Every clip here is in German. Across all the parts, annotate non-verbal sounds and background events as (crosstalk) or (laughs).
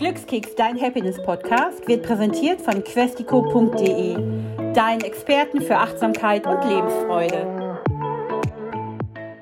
Glückskeks, dein Happiness-Podcast, wird präsentiert von questico.de, deinen Experten für Achtsamkeit und Lebensfreude.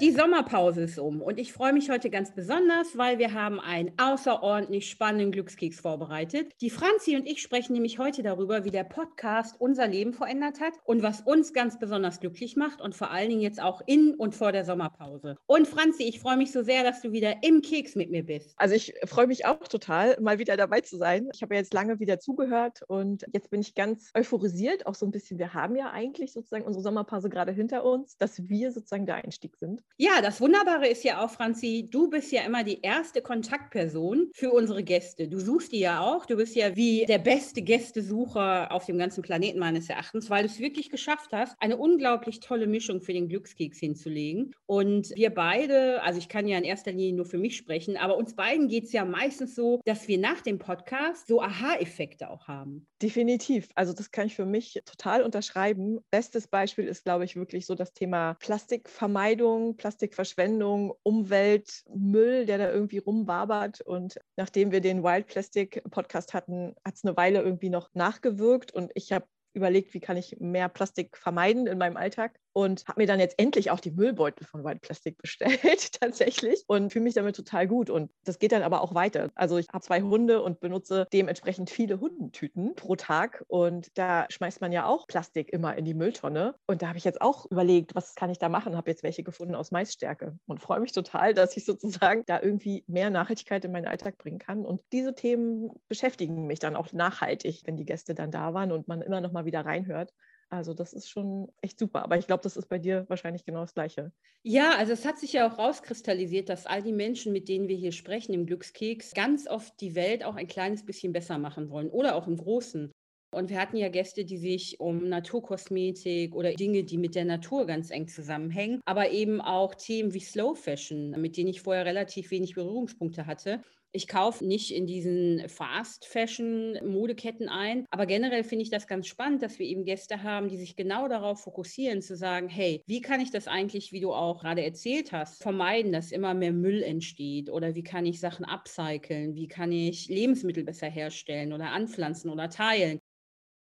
Die Sommerpause ist um und ich freue mich heute ganz besonders, weil wir haben einen außerordentlich spannenden Glückskeks vorbereitet. Die Franzi und ich sprechen nämlich heute darüber, wie der Podcast unser Leben verändert hat und was uns ganz besonders glücklich macht und vor allen Dingen jetzt auch in und vor der Sommerpause. Und Franzi, ich freue mich so sehr, dass du wieder im Keks mit mir bist. Also ich freue mich auch total, mal wieder dabei zu sein. Ich habe ja jetzt lange wieder zugehört und jetzt bin ich ganz euphorisiert, auch so ein bisschen. Wir haben ja eigentlich sozusagen unsere Sommerpause gerade hinter uns, dass wir sozusagen der Einstieg sind. Ja, das Wunderbare ist ja auch, Franzi, du bist ja immer die erste Kontaktperson für unsere Gäste. Du suchst die ja auch. Du bist ja wie der beste Gästesucher auf dem ganzen Planeten meines Erachtens, weil du es wirklich geschafft hast, eine unglaublich tolle Mischung für den Glückskeks hinzulegen. Und wir beide, also ich kann ja in erster Linie nur für mich sprechen, aber uns beiden geht es ja meistens so, dass wir nach dem Podcast so Aha-Effekte auch haben. Definitiv. Also das kann ich für mich total unterschreiben. Bestes Beispiel ist, glaube ich, wirklich so das Thema Plastikvermeidung, Plastikverschwendung, Umweltmüll, der da irgendwie rumwabert. Und nachdem wir den Wild Plastic Podcast hatten, hat es eine Weile irgendwie noch nachgewirkt und ich habe überlegt, wie kann ich mehr Plastik vermeiden in meinem Alltag und habe mir dann jetzt endlich auch die Müllbeutel von White Plastic (laughs) bestellt, tatsächlich, und fühle mich damit total gut. Und das geht dann aber auch weiter. Also ich habe zwei Hunde und benutze dementsprechend viele Hundentüten pro Tag und da schmeißt man ja auch Plastik immer in die Mülltonne. Und da habe ich jetzt auch überlegt, was kann ich da machen? Habe jetzt welche gefunden aus Maisstärke und freue mich total, (laughs) dass ich sozusagen da irgendwie mehr Nachhaltigkeit in meinen Alltag bringen kann. Und diese Themen beschäftigen mich dann auch nachhaltig, wenn die Gäste dann da waren und man immer noch mal wieder reinhört. Also das ist schon echt super. Aber ich glaube, das ist bei dir wahrscheinlich genau das Gleiche. Ja, also es hat sich ja auch rauskristallisiert, dass all die Menschen, mit denen wir hier sprechen im Glückskeks, ganz oft die Welt auch ein kleines bisschen besser machen wollen oder auch im Großen. Und wir hatten ja Gäste, die sich um Naturkosmetik oder Dinge, die mit der Natur ganz eng zusammenhängen, aber eben auch Themen wie Slow Fashion, mit denen ich vorher relativ wenig Berührungspunkte hatte, ich kaufe nicht in diesen Fast-Fashion-Modeketten ein, aber generell finde ich das ganz spannend, dass wir eben Gäste haben, die sich genau darauf fokussieren, zu sagen, hey, wie kann ich das eigentlich, wie du auch gerade erzählt hast, vermeiden, dass immer mehr Müll entsteht oder wie kann ich Sachen upcyclen, wie kann ich Lebensmittel besser herstellen oder anpflanzen oder teilen.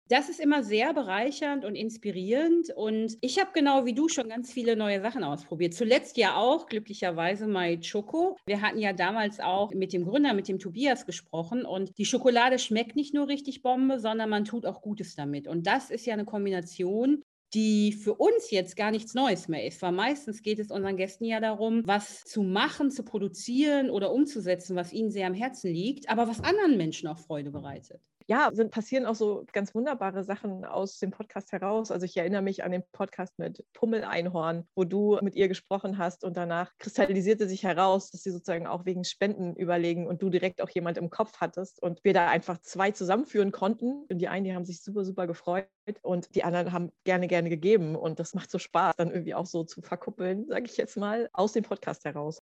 Das ist immer sehr bereichernd und inspirierend. Und ich habe genau wie du schon ganz viele neue Sachen ausprobiert. Zuletzt ja auch glücklicherweise My Choco. Wir hatten ja damals auch mit dem Gründer, mit dem Tobias gesprochen. Und die Schokolade schmeckt nicht nur richtig Bombe, sondern man tut auch Gutes damit. Und das ist ja eine Kombination, die für uns jetzt gar nichts Neues mehr ist, weil meistens geht es unseren Gästen ja darum, was zu machen, zu produzieren oder umzusetzen, was ihnen sehr am Herzen liegt, aber was anderen Menschen auch Freude bereitet ja, sind, passieren auch so ganz wunderbare Sachen aus dem Podcast heraus. Also ich erinnere mich an den Podcast mit Pummel-Einhorn, wo du mit ihr gesprochen hast und danach kristallisierte sich heraus, dass sie sozusagen auch wegen Spenden überlegen und du direkt auch jemand im Kopf hattest und wir da einfach zwei zusammenführen konnten. Und die einen, die haben sich super, super gefreut und die anderen haben gerne, gerne gegeben. Und das macht so Spaß, dann irgendwie auch so zu verkuppeln, sage ich jetzt mal, aus dem Podcast heraus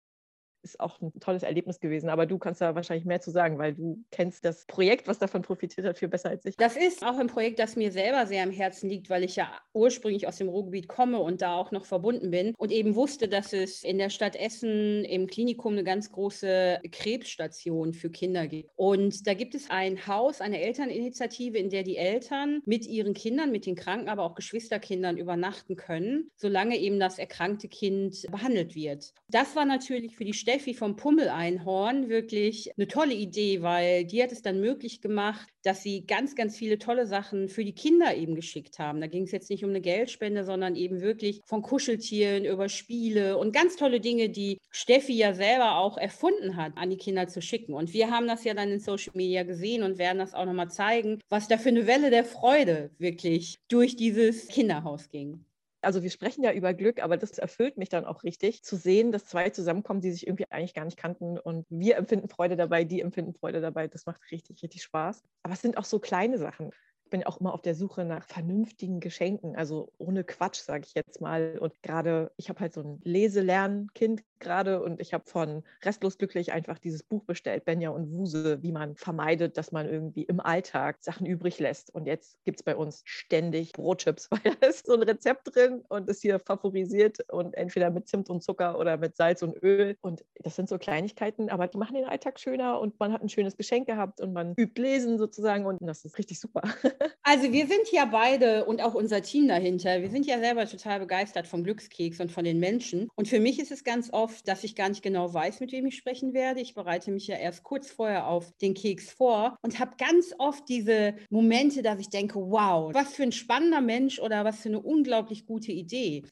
ist auch ein tolles Erlebnis gewesen. Aber du kannst da wahrscheinlich mehr zu sagen, weil du kennst das Projekt, was davon profitiert hat, viel besser als ich. Das ist auch ein Projekt, das mir selber sehr am Herzen liegt, weil ich ja ursprünglich aus dem Ruhrgebiet komme und da auch noch verbunden bin und eben wusste, dass es in der Stadt Essen im Klinikum eine ganz große Krebsstation für Kinder gibt. Und da gibt es ein Haus, eine Elterninitiative, in der die Eltern mit ihren Kindern, mit den Kranken, aber auch Geschwisterkindern übernachten können, solange eben das erkrankte Kind behandelt wird. Das war natürlich für die Städte Steffi vom Pummel-Einhorn wirklich eine tolle Idee, weil die hat es dann möglich gemacht, dass sie ganz, ganz viele tolle Sachen für die Kinder eben geschickt haben. Da ging es jetzt nicht um eine Geldspende, sondern eben wirklich von Kuscheltieren über Spiele und ganz tolle Dinge, die Steffi ja selber auch erfunden hat, an die Kinder zu schicken. Und wir haben das ja dann in Social Media gesehen und werden das auch nochmal zeigen, was da für eine Welle der Freude wirklich durch dieses Kinderhaus ging. Also wir sprechen ja über Glück, aber das erfüllt mich dann auch richtig, zu sehen, dass zwei zusammenkommen, die sich irgendwie eigentlich gar nicht kannten. Und wir empfinden Freude dabei, die empfinden Freude dabei. Das macht richtig, richtig Spaß. Aber es sind auch so kleine Sachen. Ich bin auch immer auf der Suche nach vernünftigen Geschenken, also ohne Quatsch, sage ich jetzt mal. Und gerade, ich habe halt so ein Leselernkind gerade und ich habe von Restlos Glücklich einfach dieses Buch bestellt, Benja und Wuse, wie man vermeidet, dass man irgendwie im Alltag Sachen übrig lässt. Und jetzt gibt es bei uns ständig Brotchips, (laughs) weil da ist so ein Rezept drin und ist hier favorisiert und entweder mit Zimt und Zucker oder mit Salz und Öl. Und das sind so Kleinigkeiten, aber die machen den Alltag schöner und man hat ein schönes Geschenk gehabt und man übt lesen sozusagen und das ist richtig super. (laughs) Also wir sind ja beide und auch unser Team dahinter, wir sind ja selber total begeistert vom Glückskeks und von den Menschen. Und für mich ist es ganz oft, dass ich gar nicht genau weiß, mit wem ich sprechen werde. Ich bereite mich ja erst kurz vorher auf den Keks vor und habe ganz oft diese Momente, dass ich denke, wow, was für ein spannender Mensch oder was für eine unglaublich gute Idee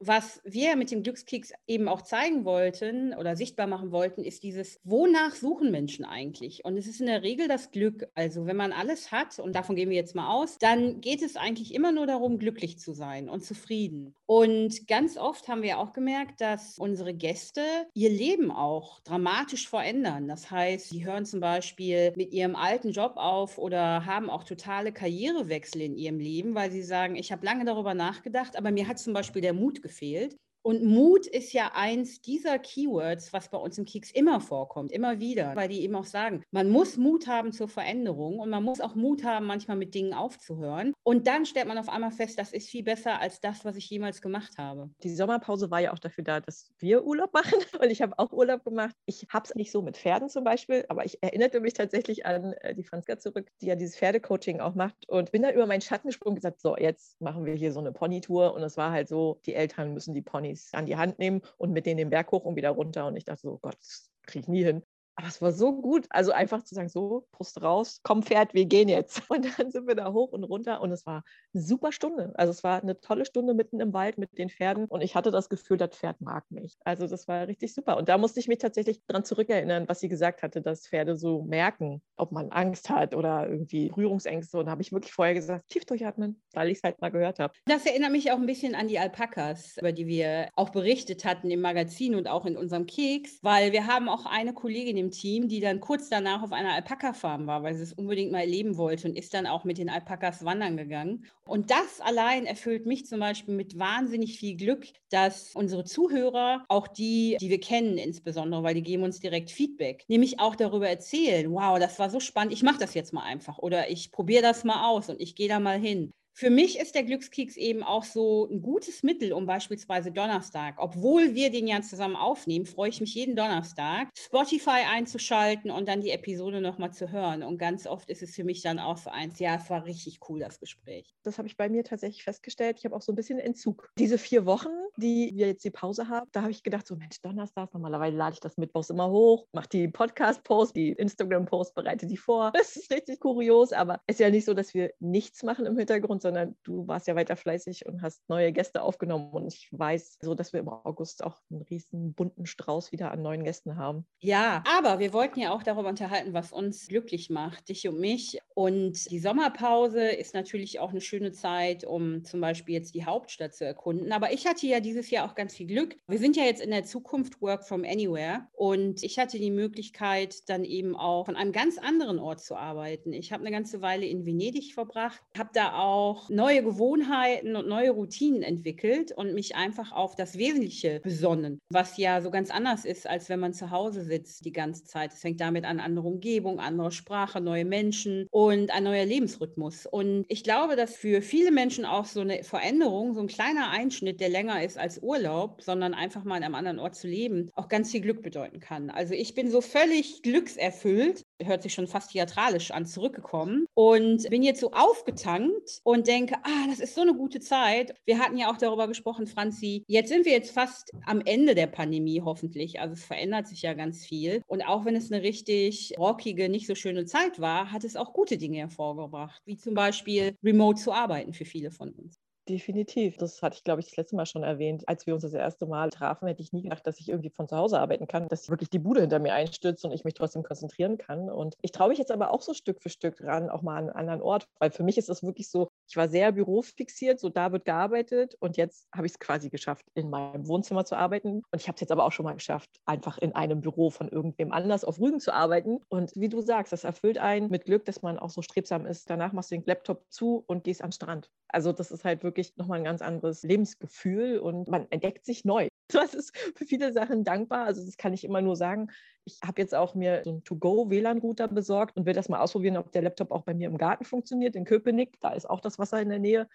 was wir mit dem Glückskeks eben auch zeigen wollten oder sichtbar machen wollten, ist dieses, wonach suchen Menschen eigentlich? Und es ist in der Regel das Glück. Also wenn man alles hat, und davon gehen wir jetzt mal aus, dann geht es eigentlich immer nur darum, glücklich zu sein und zufrieden. Und ganz oft haben wir auch gemerkt, dass unsere Gäste ihr Leben auch dramatisch verändern. Das heißt, sie hören zum Beispiel mit ihrem alten Job auf oder haben auch totale Karrierewechsel in ihrem Leben, weil sie sagen, ich habe lange darüber nachgedacht, aber mir hat zum Beispiel der Mut gefehlt. Und Mut ist ja eins dieser Keywords, was bei uns im Keks immer vorkommt, immer wieder, weil die eben auch sagen, man muss Mut haben zur Veränderung und man muss auch Mut haben, manchmal mit Dingen aufzuhören. Und dann stellt man auf einmal fest, das ist viel besser als das, was ich jemals gemacht habe. Die Sommerpause war ja auch dafür da, dass wir Urlaub machen (laughs) und ich habe auch Urlaub gemacht. Ich habe es nicht so mit Pferden zum Beispiel, aber ich erinnerte mich tatsächlich an äh, die Franziska zurück, die ja dieses Pferdecoaching auch macht und bin da über meinen Schatten gesprungen und gesagt, so, jetzt machen wir hier so eine Ponytour und es war halt so, die Eltern müssen die Ponys Ponys an die Hand nehmen und mit denen den Berg hoch und wieder runter. Und ich dachte so, Gott, das kriege ich nie hin. Aber es war so gut. Also einfach zu sagen, so, Brust raus, komm Pferd, wir gehen jetzt. (laughs) Und dann sind wir da hoch und runter und es war eine super Stunde. Also es war eine tolle Stunde mitten im Wald mit den Pferden und ich hatte das Gefühl, das Pferd mag mich. Also das war richtig super. Und da musste ich mich tatsächlich daran zurückerinnern, was sie gesagt hatte, dass Pferde so merken, ob man Angst hat oder irgendwie Rührungsängste. Und da habe ich wirklich vorher gesagt, tief durchatmen, weil ich es halt mal gehört habe. Das erinnert mich auch ein bisschen an die Alpakas, über die wir auch berichtet hatten im Magazin und auch in unserem Keks, weil wir haben auch eine Kollegin im Team, die dann kurz danach auf einer Alpaka-Farm war, weil sie es unbedingt mal erleben wollte und ist dann auch mit den Alpakas wandern gegangen. Und das allein erfüllt mich zum Beispiel mit wahnsinnig viel Glück, dass unsere Zuhörer, auch die, die wir kennen insbesondere, weil die geben uns direkt Feedback, nämlich auch darüber erzählen, wow, das war so spannend, ich mache das jetzt mal einfach oder ich probiere das mal aus und ich gehe da mal hin. Für mich ist der Glückskeks eben auch so ein gutes Mittel, um beispielsweise Donnerstag, obwohl wir den ja zusammen aufnehmen, freue ich mich jeden Donnerstag, Spotify einzuschalten und dann die Episode nochmal zu hören. Und ganz oft ist es für mich dann auch so eins, ja, es war richtig cool, das Gespräch. Das habe ich bei mir tatsächlich festgestellt. Ich habe auch so ein bisschen Entzug. Diese vier Wochen, die wir jetzt die Pause haben, da habe ich gedacht, so Mensch, Donnerstag, normalerweise lade ich das Mittwochs immer hoch, mache die Podcast-Post, die Instagram-Post, bereite die vor. (laughs) Das ist richtig kurios, aber es ist ja nicht so, dass wir nichts machen im Hintergrund, sondern du warst ja weiter fleißig und hast neue Gäste aufgenommen. Und ich weiß so, dass wir im August auch einen riesen bunten Strauß wieder an neuen Gästen haben. Ja, aber wir wollten ja auch darüber unterhalten, was uns glücklich macht, dich und mich. Und die Sommerpause ist natürlich auch eine schöne Zeit, um zum Beispiel jetzt die Hauptstadt zu erkunden. Aber ich hatte ja dieses Jahr auch ganz viel Glück. Wir sind ja jetzt in der Zukunft Work from Anywhere. Und ich hatte die Möglichkeit, dann eben auch von einem ganz anderen Ort zu arbeiten. Ich habe eine ganze Weile in Venedig verbracht, habe da auch auch neue Gewohnheiten und neue Routinen entwickelt und mich einfach auf das Wesentliche besonnen, was ja so ganz anders ist, als wenn man zu Hause sitzt die ganze Zeit. Es fängt damit an, andere Umgebung, andere Sprache, neue Menschen und ein neuer Lebensrhythmus. Und ich glaube, dass für viele Menschen auch so eine Veränderung, so ein kleiner Einschnitt, der länger ist als Urlaub, sondern einfach mal an einem anderen Ort zu leben, auch ganz viel Glück bedeuten kann. Also ich bin so völlig glückserfüllt, hört sich schon fast theatralisch an, zurückgekommen und bin jetzt so aufgetankt und denke, ah, das ist so eine gute Zeit. Wir hatten ja auch darüber gesprochen, Franzi, jetzt sind wir jetzt fast am Ende der Pandemie hoffentlich. Also es verändert sich ja ganz viel. Und auch wenn es eine richtig rockige, nicht so schöne Zeit war, hat es auch gute Dinge hervorgebracht, wie zum Beispiel remote zu arbeiten für viele von uns. Definitiv. Das hatte ich, glaube ich, das letzte Mal schon erwähnt. Als wir uns das erste Mal trafen, hätte ich nie gedacht, dass ich irgendwie von zu Hause arbeiten kann, dass wirklich die Bude hinter mir einstürzt und ich mich trotzdem konzentrieren kann. Und ich traue mich jetzt aber auch so Stück für Stück ran, auch mal an einen anderen Ort, weil für mich ist es wirklich so, ich war sehr bürofixiert, so da wird gearbeitet und jetzt habe ich es quasi geschafft, in meinem Wohnzimmer zu arbeiten. Und ich habe es jetzt aber auch schon mal geschafft, einfach in einem Büro von irgendwem anders auf Rügen zu arbeiten. Und wie du sagst, das erfüllt einen mit Glück, dass man auch so strebsam ist. Danach machst du den Laptop zu und gehst den Strand. Also das ist halt wirklich nochmal ein ganz anderes Lebensgefühl und man entdeckt sich neu. (laughs) Das ist für viele Sachen dankbar. Also das kann ich immer nur sagen. Ich habe jetzt auch mir so einen To-Go-WLAN-Router besorgt und will das mal ausprobieren, ob der Laptop auch bei mir im Garten funktioniert, in Köpenick. Da ist auch das Wasser in der Nähe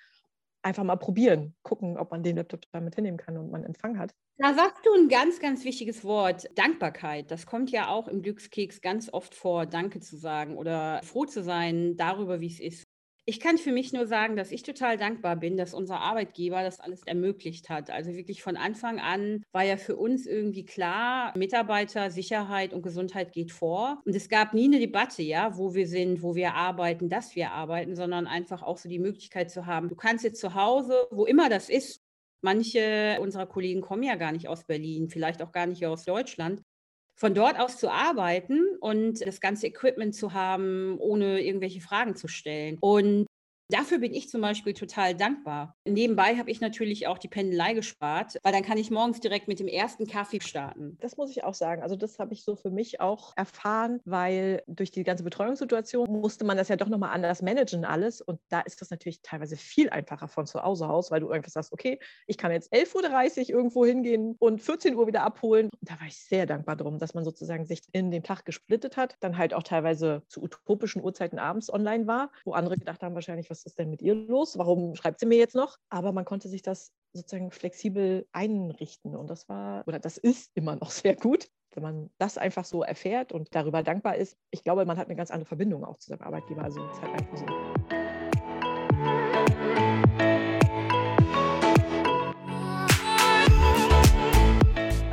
einfach mal probieren, gucken, ob man den Laptop damit hinnehmen kann und man Empfang hat. Da sagst du ein ganz, ganz wichtiges Wort, Dankbarkeit. Das kommt ja auch im Glückskeks ganz oft vor, Danke zu sagen oder froh zu sein darüber, wie es ist. Ich kann für mich nur sagen, dass ich total dankbar bin, dass unser Arbeitgeber das alles ermöglicht hat. Also wirklich von Anfang an war ja für uns irgendwie klar, Mitarbeiter, Sicherheit und Gesundheit geht vor. Und es gab nie eine Debatte, ja, wo wir sind, wo wir arbeiten, dass wir arbeiten, sondern einfach auch so die Möglichkeit zu haben, du kannst jetzt zu Hause, wo immer das ist, Manche unserer Kollegen kommen ja gar nicht aus Berlin, vielleicht auch gar nicht aus Deutschland von dort aus zu arbeiten und das ganze Equipment zu haben, ohne irgendwelche Fragen zu stellen. Und Dafür bin ich zum Beispiel total dankbar. Nebenbei habe ich natürlich auch die Pendelei gespart, weil dann kann ich morgens direkt mit dem ersten Kaffee starten. Das muss ich auch sagen. Also das habe ich so für mich auch erfahren, weil durch die ganze Betreuungssituation musste man das ja doch nochmal anders managen alles. Und da ist das natürlich teilweise viel einfacher von zu Hause aus, weil du einfach sagst, okay, ich kann jetzt 11.30 Uhr irgendwo hingehen und 14 Uhr wieder abholen. Und da war ich sehr dankbar drum, dass man sozusagen sich in den Tag gesplittet hat, dann halt auch teilweise zu utopischen Uhrzeiten abends online war, wo andere gedacht haben wahrscheinlich, was ist denn mit ihr los? Warum schreibt sie mir jetzt noch? Aber man konnte sich das sozusagen flexibel einrichten und das war oder das ist immer noch (laughs) sehr gut wenn man das einfach so erfährt und darüber dankbar ist, ich glaube, man hat eine ganz andere Verbindung auch zu seinem Arbeitgeber. Also es ist halt einfach so.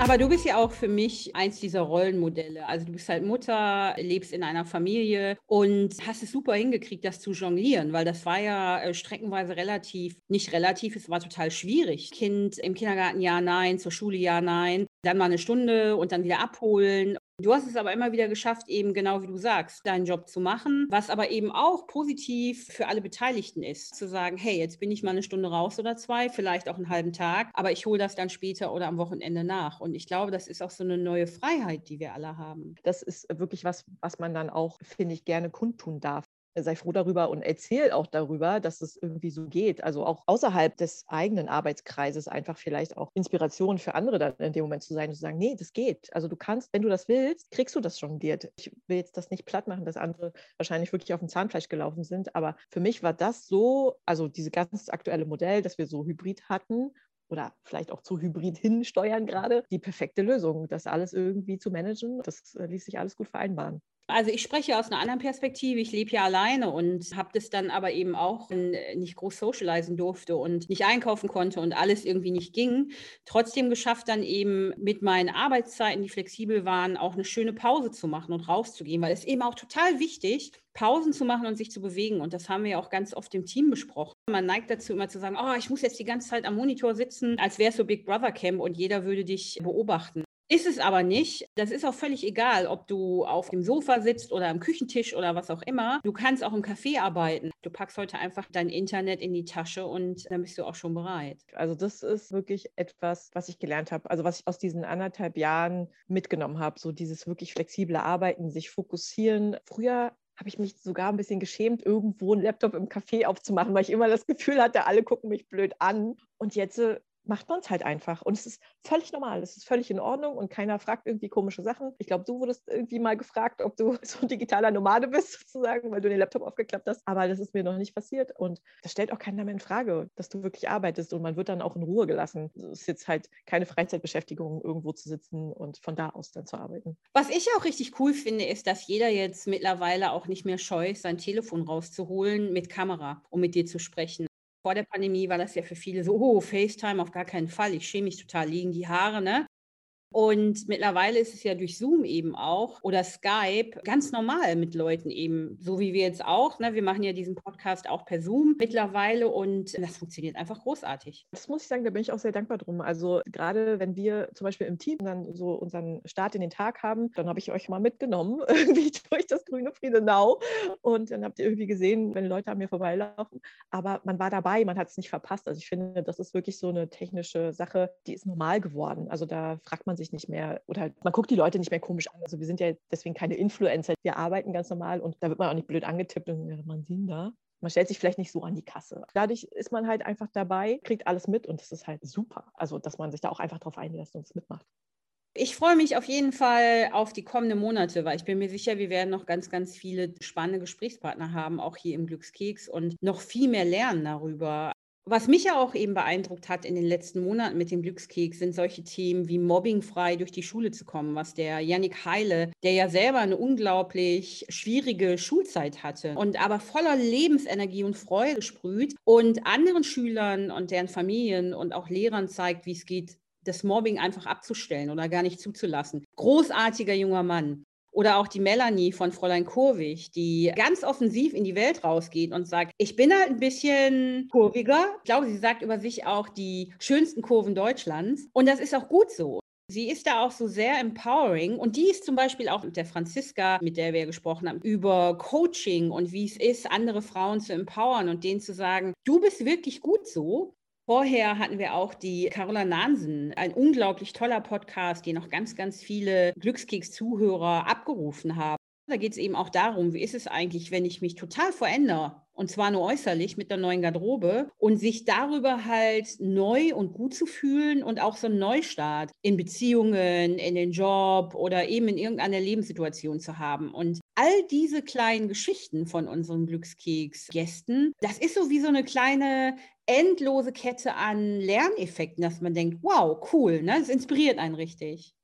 Aber du bist ja auch für mich eins dieser Rollenmodelle. Also du bist halt Mutter, lebst in einer Familie und hast es super hingekriegt, das zu jonglieren, weil das war ja äh, streckenweise relativ, nicht relativ, es war total schwierig. Kind im Kindergarten ja, nein, zur Schule ja, nein, dann mal eine Stunde und dann wieder abholen. Du hast es aber immer wieder geschafft, eben genau wie du sagst, deinen Job zu machen, was aber eben auch positiv für alle Beteiligten ist. Zu sagen, hey, jetzt bin ich mal eine Stunde raus oder zwei, vielleicht auch einen halben Tag, aber ich hole das dann später oder am Wochenende nach. Und ich glaube, das ist auch so eine neue Freiheit, die wir alle haben. Das ist wirklich was, was man dann auch, finde ich, gerne kundtun darf sei froh darüber und erzähl auch darüber, dass es irgendwie so geht. Also auch außerhalb des eigenen Arbeitskreises einfach vielleicht auch Inspiration für andere dann in dem Moment zu sein und zu sagen, nee, das geht. Also du kannst, wenn du das willst, kriegst du das schon dir. Ich will jetzt das nicht platt machen, dass andere wahrscheinlich wirklich auf dem Zahnfleisch gelaufen sind, aber für mich war das so, also dieses ganz aktuelle Modell, dass wir so Hybrid hatten oder vielleicht auch zu Hybrid hinsteuern gerade, die perfekte Lösung, das alles irgendwie zu managen. Das äh, ließ sich alles gut vereinbaren. Also ich spreche aus einer anderen Perspektive. Ich lebe ja alleine und habe das dann aber eben auch äh, nicht groß socialisen durfte und nicht einkaufen konnte und alles irgendwie nicht ging. Trotzdem geschafft dann eben mit meinen Arbeitszeiten, die flexibel waren, auch eine schöne Pause zu machen und rauszugehen, weil es eben auch total wichtig, Pausen zu machen und sich zu bewegen. Und das haben wir ja auch ganz oft im Team besprochen. Man neigt dazu immer zu sagen, oh, ich muss jetzt die ganze Zeit am Monitor sitzen, als wäre es so Big Brother Camp und jeder würde dich beobachten. Ist es aber nicht. Das ist auch völlig egal, ob du auf dem Sofa sitzt oder am Küchentisch oder was auch immer. Du kannst auch im Café arbeiten. Du packst heute einfach dein Internet in die Tasche und dann bist du auch schon bereit. Also das ist wirklich etwas, was ich gelernt habe. Also was ich aus diesen anderthalb Jahren mitgenommen habe. So dieses wirklich flexible Arbeiten, sich fokussieren. Früher habe ich mich sogar ein bisschen geschämt, irgendwo einen Laptop im Café aufzumachen, weil ich immer das Gefühl hatte, alle gucken mich blöd an. Und jetzt äh, macht man es halt einfach. Und es ist völlig normal, es ist völlig in Ordnung und keiner fragt irgendwie komische Sachen. Ich glaube, du wurdest irgendwie mal gefragt, ob du (laughs) so ein digitaler Nomade bist, sozusagen, weil du den Laptop aufgeklappt hast. Aber das ist mir noch nicht passiert. Und das stellt auch keiner mehr in Frage, dass du wirklich arbeitest und man wird dann auch in Ruhe gelassen. Es ist jetzt halt keine Freizeitbeschäftigung, irgendwo zu sitzen und von da aus dann zu arbeiten. Was ich auch richtig cool finde, ist, dass jeder jetzt mittlerweile auch nicht mehr scheu sein Telefon rauszuholen mit Kamera, um mit dir zu sprechen. Vor der Pandemie war das ja für viele so, oh, FaceTime auf gar keinen Fall. Ich schäme mich total, liegen die Haare, ne? Und mittlerweile ist es ja durch Zoom eben auch oder Skype ganz normal mit Leuten eben, so wie wir jetzt auch. Ne? Wir machen ja diesen Podcast auch per Zoom mittlerweile und das funktioniert einfach großartig. Das muss ich sagen, da bin ich auch sehr dankbar drum. Also gerade wenn wir zum Beispiel im Team dann so unseren Start in den Tag haben, dann habe ich euch mal mitgenommen, (laughs) irgendwie durch das grüne Friedenau und dann habt ihr irgendwie gesehen, wenn Leute an mir vorbeilaufen. Aber man war dabei, man hat es nicht verpasst. Also ich finde, das ist wirklich so eine technische Sache, die ist normal geworden. Also da fragt man sich sich nicht mehr oder man guckt die Leute nicht mehr komisch an. Also wir sind ja deswegen keine Influencer. Wir arbeiten ganz normal und da wird man auch nicht blöd angetippt und ja, man sieht da. Man stellt sich vielleicht nicht so an die Kasse. Dadurch ist man halt einfach dabei, kriegt alles mit und das ist halt super. Also, dass man sich da auch einfach drauf einlässt und es mitmacht. Ich freue mich auf jeden Fall auf die kommenden Monate, weil ich bin mir sicher, wir werden noch ganz, ganz viele spannende Gesprächspartner haben, auch hier im Glückskeks und noch viel mehr lernen darüber. Was mich ja auch eben beeindruckt hat in den letzten Monaten mit dem Glückskeks, sind solche Themen wie mobbingfrei durch die Schule zu kommen, was der Yannick Heile, der ja selber eine unglaublich schwierige Schulzeit hatte und aber voller Lebensenergie und Freude sprüht und anderen Schülern und deren Familien und auch Lehrern zeigt, wie es geht, das Mobbing einfach abzustellen oder gar nicht zuzulassen. Großartiger junger Mann. Oder auch die Melanie von Fräulein Kurvig, die ganz offensiv in die Welt rausgeht und sagt, ich bin halt ein bisschen kurviger. Ich glaube, sie sagt über sich auch die schönsten Kurven Deutschlands. Und das ist auch gut so. Sie ist da auch so sehr empowering und die ist zum Beispiel auch mit der Franziska, mit der wir gesprochen haben, über Coaching und wie es ist, andere Frauen zu empowern und denen zu sagen, du bist wirklich gut so Vorher hatten wir auch die Carola Nansen, ein unglaublich toller Podcast, den noch ganz, ganz viele Glückskeks-Zuhörer abgerufen haben. Da geht es eben auch darum, wie ist es eigentlich, wenn ich mich total verändere und zwar nur äußerlich mit der neuen Garderobe und sich darüber halt neu und gut zu fühlen und auch so einen Neustart in Beziehungen, in den Job oder eben in irgendeiner Lebenssituation zu haben. Und all diese kleinen Geschichten von unseren Glückskeks-Gästen, das ist so wie so eine kleine endlose Kette an Lerneffekten, dass man denkt, wow, cool, ne? Das inspiriert einen richtig.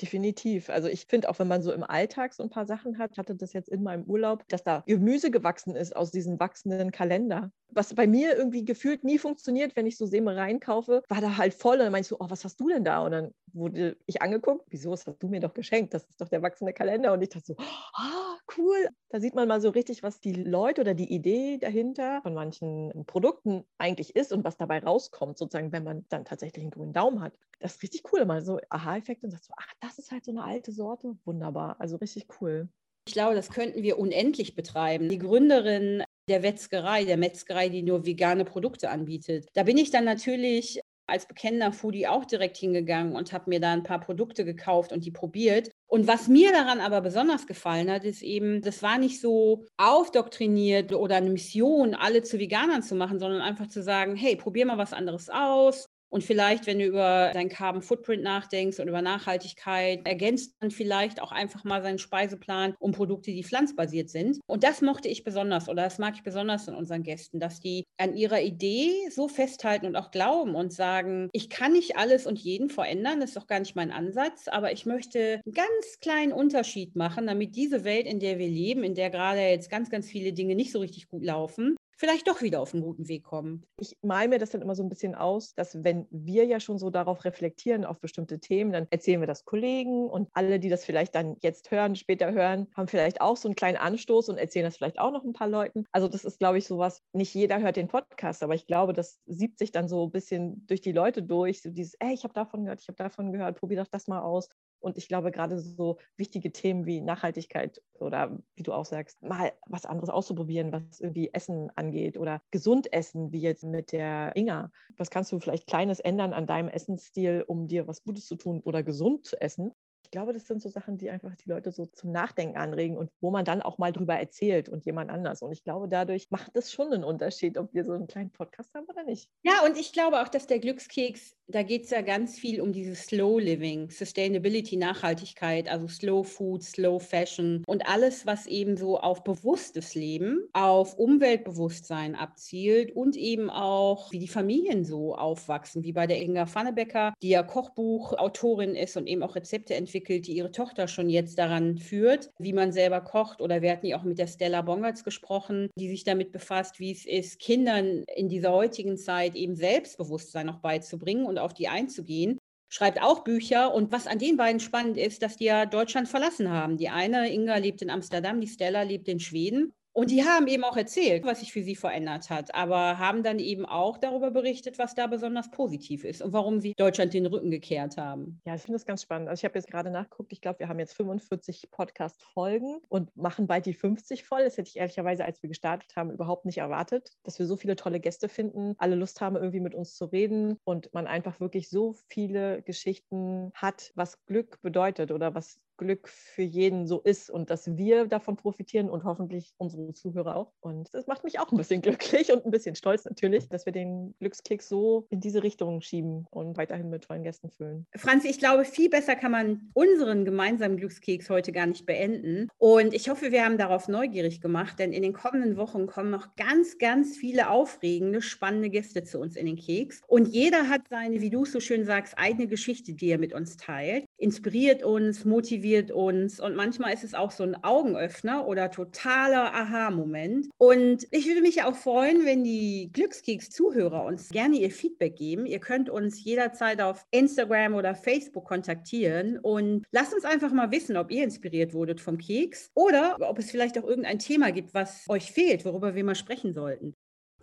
Definitiv. Also ich finde auch, wenn man so im Alltag so ein paar Sachen hat, hatte das jetzt in meinem Urlaub, dass da Gemüse gewachsen ist aus diesem wachsenden Kalender was bei mir irgendwie gefühlt nie funktioniert, wenn ich so Sämereien kaufe, war da halt voll. Und dann meinte ich so, oh, was hast du denn da? Und dann wurde ich angeguckt, wieso, das hast du mir doch geschenkt? Das ist doch der wachsende Kalender. Und ich dachte so, ah, cool. Da sieht man mal so richtig, was die Leute oder die Idee dahinter von manchen Produkten eigentlich ist und was dabei rauskommt, sozusagen, wenn man dann tatsächlich einen grünen Daumen hat. Das ist richtig cool, mal so Aha-Effekt und sagt so, ach, das ist halt so eine alte Sorte. Wunderbar. Also richtig cool. Ich glaube, das könnten wir unendlich betreiben. Die Gründerin der Wetzgerei, der Metzgerei, die nur vegane Produkte anbietet. Da bin ich dann natürlich als bekennender Foodie auch direkt hingegangen und habe mir da ein paar Produkte gekauft und die probiert. Und was mir daran aber besonders gefallen hat, ist eben, das war nicht so aufdoktriniert oder eine Mission, alle zu Veganern zu machen, sondern einfach zu sagen, hey, probier mal was anderes aus. Und vielleicht, wenn du über deinen Carbon Footprint nachdenkst und über Nachhaltigkeit, ergänzt man vielleicht auch einfach mal seinen Speiseplan um Produkte, die pflanzbasiert sind. Und das mochte ich besonders oder das mag ich besonders in unseren Gästen, dass die an ihrer Idee so festhalten und auch glauben und sagen, ich kann nicht alles und jeden verändern, das ist doch gar nicht mein Ansatz, aber ich möchte einen ganz kleinen Unterschied machen, damit diese Welt, in der wir leben, in der gerade jetzt ganz, ganz viele Dinge nicht so richtig gut laufen, vielleicht doch wieder auf einen guten Weg kommen. Ich male mir das dann immer so ein bisschen aus, dass wenn wir ja schon so darauf reflektieren, auf bestimmte Themen, dann erzählen wir das Kollegen und alle, die das vielleicht dann jetzt hören, später hören, haben vielleicht auch so einen kleinen Anstoß und erzählen das vielleicht auch noch ein paar Leuten. Also das ist, glaube ich, sowas, nicht jeder hört den Podcast, aber ich glaube, das siebt sich dann so ein bisschen durch die Leute durch, so dieses, ey, ich habe davon gehört, ich habe davon gehört, probier doch das mal aus. Und ich glaube, gerade so wichtige Themen wie Nachhaltigkeit oder wie du auch sagst, mal was anderes auszuprobieren, was irgendwie Essen angeht oder gesund essen, wie jetzt mit der Inga. Was kannst du vielleicht Kleines ändern an deinem Essensstil, um dir was Gutes zu tun oder gesund zu essen? Glaube, das sind so Sachen, die einfach die Leute so zum Nachdenken anregen und wo man dann auch mal drüber erzählt und jemand anders. Und ich glaube, dadurch macht es schon einen Unterschied, ob wir so einen kleinen Podcast haben oder nicht. Ja, und ich glaube auch, dass der Glückskeks, da geht es ja ganz viel um dieses Slow Living, Sustainability, Nachhaltigkeit, also Slow Food, Slow Fashion und alles, was eben so auf bewusstes Leben, auf Umweltbewusstsein abzielt und eben auch, wie die Familien so aufwachsen, wie bei der Inga Pfannebecker, die ja Kochbuchautorin ist und eben auch Rezepte entwickelt entwickelt, die ihre Tochter schon jetzt daran führt, wie man selber kocht. Oder wir hatten ja auch mit der Stella Bongertz gesprochen, die sich damit befasst, wie es ist, Kindern in dieser heutigen Zeit eben Selbstbewusstsein noch beizubringen und auf die einzugehen schreibt auch Bücher. Und was an den beiden spannend ist, dass die ja Deutschland verlassen haben. Die eine, Inga, lebt in Amsterdam, die Stella lebt in Schweden. Und die haben eben auch erzählt, was sich für sie verändert hat, aber haben dann eben auch darüber berichtet, was da besonders positiv ist und warum sie Deutschland den Rücken gekehrt haben. Ja, ich finde das ganz spannend. Also ich habe jetzt gerade nachgeguckt, ich glaube, wir haben jetzt 45 Podcast-Folgen und machen bald die 50 voll. Das hätte ich ehrlicherweise, als wir gestartet haben, überhaupt nicht erwartet, dass wir so viele tolle Gäste finden, alle Lust haben, irgendwie mit uns zu reden und man einfach wirklich so viele Geschichten hat, was Glück bedeutet oder was Glück für jeden so ist und dass wir davon profitieren und hoffentlich unsere Zuhörer auch. Und das macht mich auch ein bisschen (laughs) glücklich und ein bisschen stolz natürlich, dass wir den Glückskeks so in diese Richtung schieben und weiterhin mit tollen Gästen füllen. Franzi, ich glaube, viel besser kann man unseren gemeinsamen Glückskeks heute gar nicht beenden. Und ich hoffe, wir haben darauf neugierig gemacht, denn in den kommenden Wochen kommen noch ganz, ganz viele aufregende, spannende Gäste zu uns in den Keks. Und jeder hat seine, wie du so schön sagst, eigene Geschichte, die er mit uns teilt. Inspiriert uns, motiviert motiviert uns und manchmal ist es auch so ein Augenöffner oder totaler Aha-Moment. Und ich würde mich auch freuen, wenn die Glückskeks-Zuhörer uns gerne ihr Feedback geben. Ihr könnt uns jederzeit auf Instagram oder Facebook kontaktieren und lasst uns einfach mal wissen, ob ihr inspiriert wurdet vom Keks oder ob es vielleicht auch irgendein Thema gibt, was euch fehlt, worüber wir mal sprechen sollten.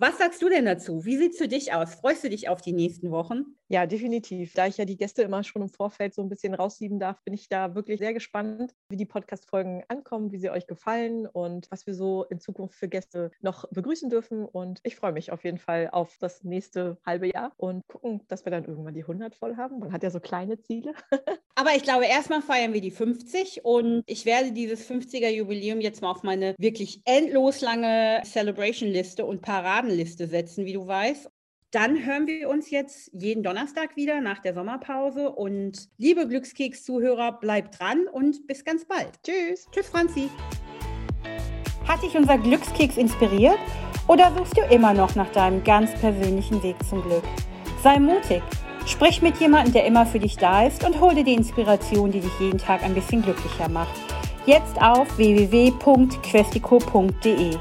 Was sagst du denn dazu? Wie sieht es für dich aus? Freust du dich auf die nächsten Wochen? Ja, definitiv. Da ich ja die Gäste immer schon im Vorfeld so ein bisschen raussieben darf, bin ich da wirklich sehr gespannt, wie die Podcast-Folgen ankommen, wie sie euch gefallen und was wir so in Zukunft für Gäste noch begrüßen dürfen. Und ich freue mich auf jeden Fall auf das nächste halbe Jahr und gucken, dass wir dann irgendwann die 100 voll haben. Man hat ja so kleine Ziele. (laughs) Aber ich glaube, erstmal feiern wir die 50 und ich werde dieses 50er-Jubiläum jetzt mal auf meine wirklich endlos lange Celebration-Liste und Paradenliste setzen, wie du weißt. Dann hören wir uns jetzt jeden Donnerstag wieder nach der Sommerpause. Und liebe Glückskeks-Zuhörer, bleibt dran und bis ganz bald. Tschüss. Tschüss, Franzi. Hat dich unser Glückskeks inspiriert? Oder suchst du immer noch nach deinem ganz persönlichen Weg zum Glück? Sei mutig. Sprich mit jemandem, der immer für dich da ist und hol dir die Inspiration, die dich jeden Tag ein bisschen glücklicher macht. Jetzt auf www.questico.de.